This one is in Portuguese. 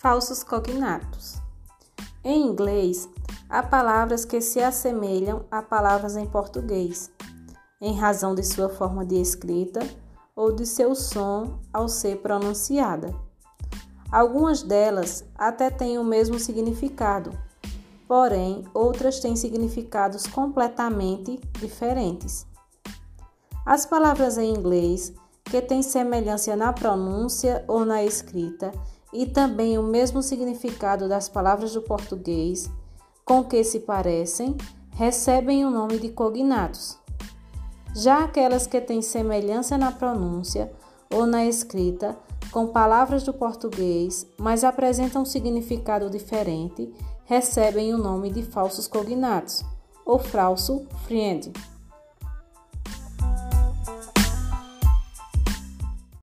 Falsos cognatos. Em inglês, há palavras que se assemelham a palavras em português, em razão de sua forma de escrita ou de seu som ao ser pronunciada. Algumas delas até têm o mesmo significado, porém outras têm significados completamente diferentes. As palavras em inglês que têm semelhança na pronúncia ou na escrita e também o mesmo significado das palavras do português com que se parecem, recebem o nome de cognatos. Já aquelas que têm semelhança na pronúncia ou na escrita com palavras do português, mas apresentam significado diferente, recebem o nome de falsos cognatos ou falso friend.